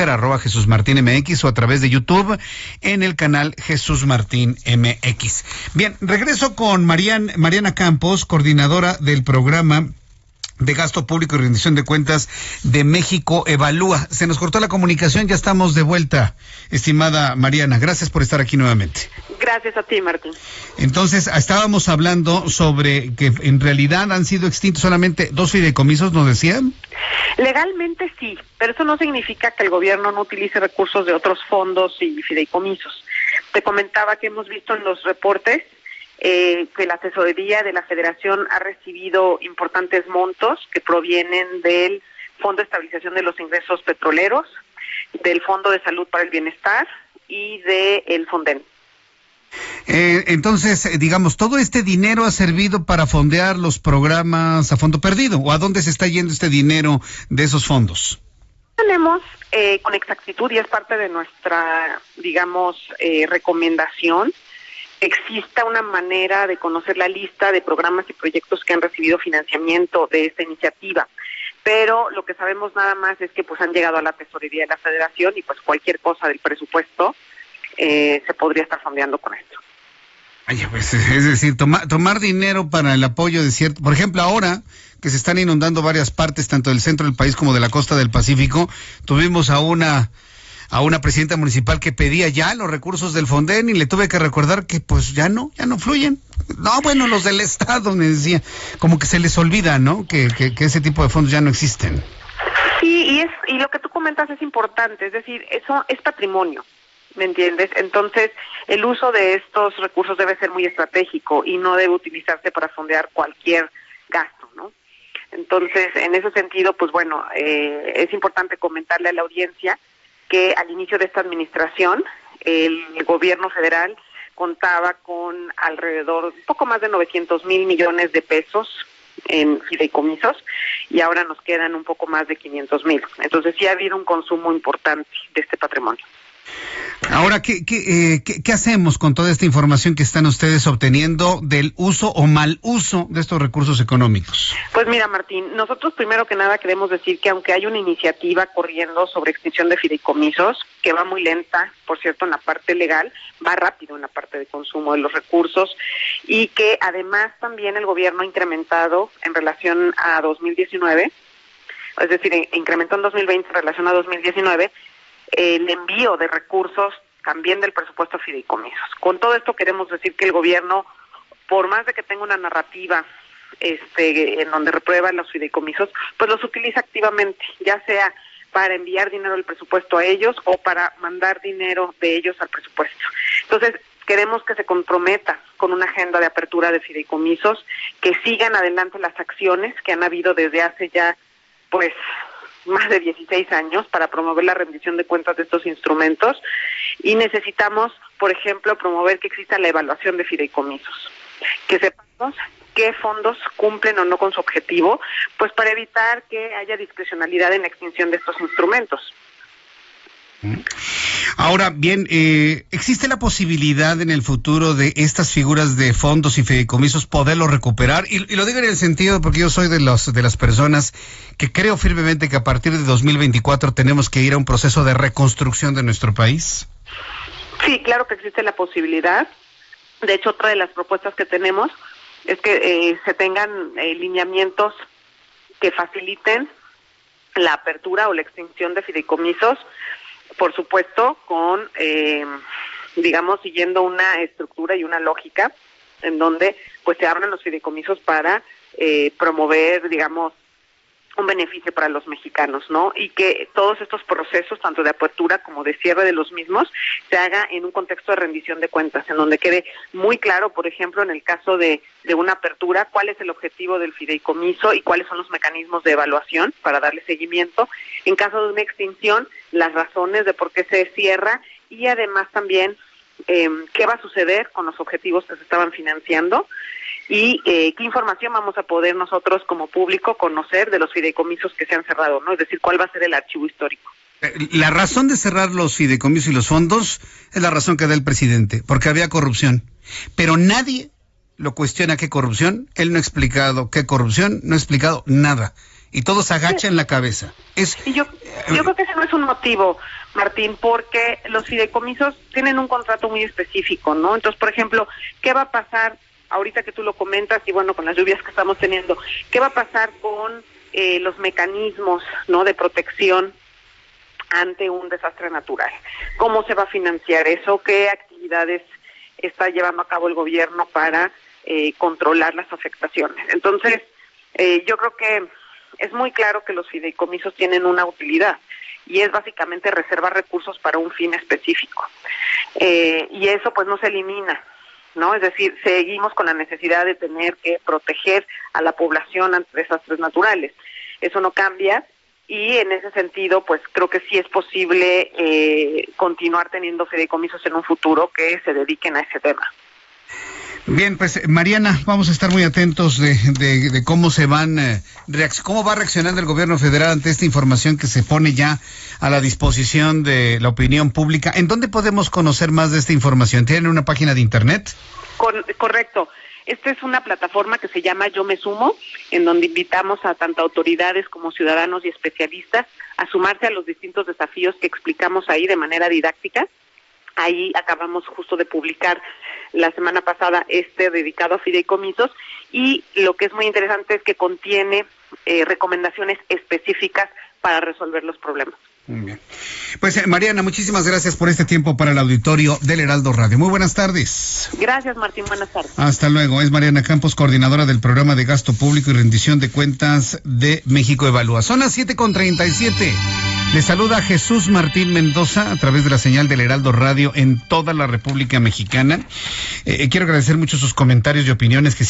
arroba Jesús Martín MX o a través de YouTube en el canal Jesús Martín MX. Bien, regreso con Mariana Campos, coordinadora del programa de gasto público y rendición de cuentas de México Evalúa. Se nos cortó la comunicación, ya estamos de vuelta, estimada Mariana. Gracias por estar aquí nuevamente. Gracias a ti, Martín. Entonces, estábamos hablando sobre que en realidad han sido extintos solamente dos fideicomisos, ¿nos decían? Legalmente sí, pero eso no significa que el gobierno no utilice recursos de otros fondos y fideicomisos. Te comentaba que hemos visto en los reportes eh, que la tesorería de la federación ha recibido importantes montos que provienen del Fondo de Estabilización de los Ingresos Petroleros, del Fondo de Salud para el Bienestar y del el Fonden. Eh, entonces, eh, digamos, todo este dinero ha servido para fondear los programas a fondo perdido. ¿O a dónde se está yendo este dinero de esos fondos? Tenemos eh, con exactitud y es parte de nuestra, digamos, eh, recomendación exista una manera de conocer la lista de programas y proyectos que han recibido financiamiento de esta iniciativa. Pero lo que sabemos nada más es que pues han llegado a la tesorería de la federación y pues cualquier cosa del presupuesto eh, se podría estar fondeando con esto. Pues, es decir, tomar dinero para el apoyo de cierto, por ejemplo, ahora que se están inundando varias partes, tanto del centro del país como de la costa del Pacífico, tuvimos a una a una presidenta municipal que pedía ya los recursos del Fonden y le tuve que recordar que pues ya no, ya no fluyen. No, bueno, los del Estado, me decía, como que se les olvida, ¿no? Que, que, que ese tipo de fondos ya no existen. Sí, y, es, y lo que tú comentas es importante, es decir, eso es patrimonio. ¿Me entiendes? Entonces, el uso de estos recursos debe ser muy estratégico y no debe utilizarse para fondear cualquier gasto, ¿no? Entonces, en ese sentido, pues bueno, eh, es importante comentarle a la audiencia que al inicio de esta administración, el gobierno federal contaba con alrededor, un poco más de 900 mil millones de pesos en fideicomisos y ahora nos quedan un poco más de 500 mil. Entonces sí ha habido un consumo importante de este patrimonio. Ahora, ¿qué, eh, qué, qué, hacemos con toda esta información que están ustedes obteniendo del uso o mal uso de estos recursos económicos? Pues mira, Martín, nosotros primero que nada queremos decir que aunque hay una iniciativa corriendo sobre extinción de fideicomisos, que va muy lenta, por cierto, en la parte legal, va rápido en la parte de consumo de los recursos, y que además también el gobierno ha incrementado en relación a 2019, es decir, incrementó en 2020 en relación a 2019, el envío de recursos también del presupuesto fideicomisos. Con todo esto queremos decir que el gobierno, por más de que tenga una narrativa este, en donde reprueba los fideicomisos, pues los utiliza activamente, ya sea para enviar dinero del presupuesto a ellos o para mandar dinero de ellos al presupuesto. Entonces, queremos que se comprometa con una agenda de apertura de fideicomisos, que sigan adelante las acciones que han habido desde hace ya, pues, más de 16 años para promover la rendición de cuentas de estos instrumentos y necesitamos, por ejemplo, promover que exista la evaluación de fideicomisos, que sepamos qué fondos cumplen o no con su objetivo, pues para evitar que haya discrecionalidad en la extinción de estos instrumentos. Ahora bien, eh, ¿existe la posibilidad en el futuro de estas figuras de fondos y fideicomisos poderlo recuperar? Y, y, lo digo en el sentido porque yo soy de, los, de las personas que creo firmemente que a partir de 2024 tenemos que ir a un proceso de reconstrucción de nuestro país. Sí, claro que existe la posibilidad. De hecho, otra de las propuestas que tenemos es que eh, se tengan eh, lineamientos que faciliten la apertura o la extinción de fideicomisos por supuesto, con, eh, digamos, siguiendo una estructura y una lógica en donde pues se abren los fideicomisos para eh, promover, digamos, un beneficio para los mexicanos, ¿no? Y que todos estos procesos, tanto de apertura como de cierre de los mismos, se haga en un contexto de rendición de cuentas, en donde quede muy claro, por ejemplo, en el caso de, de una apertura, cuál es el objetivo del fideicomiso y cuáles son los mecanismos de evaluación para darle seguimiento. En caso de una extinción, las razones de por qué se cierra y además también eh, qué va a suceder con los objetivos que se estaban financiando y eh, qué información vamos a poder nosotros como público conocer de los fideicomisos que se han cerrado, ¿no? Es decir, cuál va a ser el archivo histórico. Eh, la razón de cerrar los fideicomisos y los fondos es la razón que da el presidente, porque había corrupción. Pero nadie lo cuestiona qué corrupción. Él no ha explicado qué corrupción, no ha explicado nada. y todos agachan la cabeza. Es, y yo, yo creo que ese no es un motivo, Martín, porque los fideicomisos tienen un contrato muy específico, ¿no? Entonces, por ejemplo, ¿qué va a pasar ahorita que tú lo comentas y bueno, con las lluvias que estamos teniendo? ¿Qué va a pasar con eh, los mecanismos, ¿no? De protección ante un desastre natural. ¿Cómo se va a financiar eso? ¿Qué actividades está llevando a cabo el gobierno para eh, controlar las afectaciones? Entonces, eh, yo creo que es muy claro que los fideicomisos tienen una utilidad y es básicamente reservar recursos para un fin específico. Eh, y eso pues no se elimina, ¿no? Es decir, seguimos con la necesidad de tener que proteger a la población ante desastres naturales. Eso no cambia y en ese sentido, pues creo que sí es posible eh, continuar teniendo fideicomisos en un futuro que se dediquen a ese tema. Bien, pues Mariana, vamos a estar muy atentos de, de, cómo se van, eh, cómo va reaccionando el gobierno federal ante esta información que se pone ya a la disposición de la opinión pública. ¿En dónde podemos conocer más de esta información? ¿Tienen una página de internet? correcto. Esta es una plataforma que se llama Yo Me Sumo, en donde invitamos a tanto autoridades como ciudadanos y especialistas a sumarse a los distintos desafíos que explicamos ahí de manera didáctica. Ahí acabamos justo de publicar la semana pasada este dedicado a fideicomisos y lo que es muy interesante es que contiene eh, recomendaciones específicas para resolver los problemas. Muy bien. Pues eh, Mariana, muchísimas gracias por este tiempo para el auditorio del Heraldo Radio. Muy buenas tardes. Gracias, Martín. Buenas tardes. Hasta luego. Es Mariana Campos, coordinadora del programa de gasto público y rendición de cuentas de México Evalúa. Son las 7.37. Le saluda Jesús Martín Mendoza a través de la señal del Heraldo Radio en toda la República Mexicana. Eh, quiero agradecer mucho sus comentarios y opiniones que